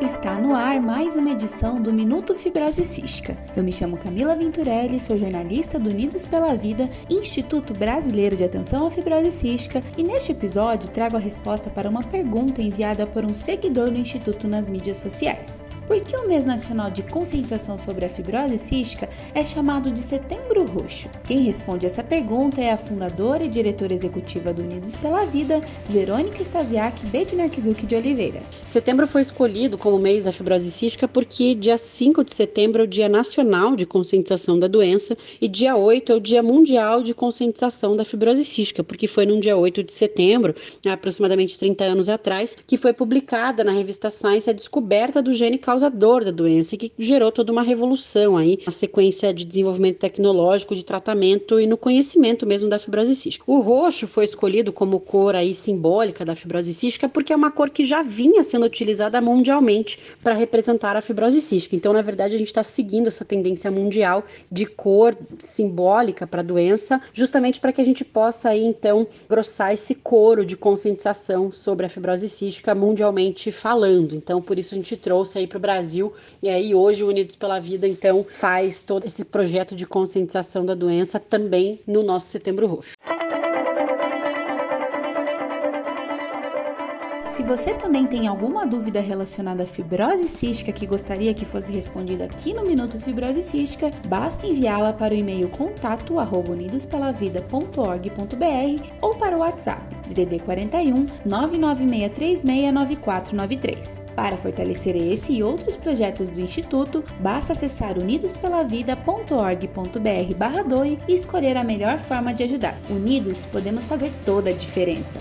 Está no ar mais uma edição do Minuto Fibrose Cística. Eu me chamo Camila Venturelli, sou jornalista do Unidos pela Vida, Instituto Brasileiro de Atenção à Fibrose Cística, e neste episódio trago a resposta para uma pergunta enviada por um seguidor do Instituto nas mídias sociais. Por que o mês nacional de conscientização sobre a fibrose cística é chamado de Setembro Roxo? Quem responde essa pergunta é a fundadora e diretora executiva do Unidos pela Vida, Verônica Stasiak Bednarkzuk de Oliveira. Setembro foi escolhido como mês da fibrose cística porque dia 5 de setembro é o Dia Nacional de Conscientização da Doença e dia 8 é o Dia Mundial de Conscientização da Fibrose Cística, porque foi no dia 8 de setembro, aproximadamente 30 anos atrás, que foi publicada na revista Science a descoberta do gene causador da doença e que gerou toda uma revolução aí na sequência de desenvolvimento tecnológico, de tratamento e no conhecimento mesmo da fibrose cística. O roxo foi escolhido como cor aí simbólica da fibrose cística porque é uma cor que já vinha sendo utilizada mundialmente para representar a fibrose cística. Então, na verdade, a gente está seguindo essa tendência mundial de cor simbólica para a doença, justamente para que a gente possa aí então grossar esse coro de conscientização sobre a fibrose cística mundialmente falando. Então, por isso a gente trouxe aí para o Brasil e aí hoje o Unidos pela Vida então faz todo esse projeto de conscientização da doença também no nosso Setembro Roxo. Se você também tem alguma dúvida relacionada à fibrose cística que gostaria que fosse respondida aqui no Minuto Fibrose Cística, basta enviá-la para o e-mail contato@unidospelavida.org.br ou para o WhatsApp DDD 41 996369493. Para fortalecer esse e outros projetos do Instituto, basta acessar unidospelavida.org.br/doe e escolher a melhor forma de ajudar. Unidos, podemos fazer toda a diferença.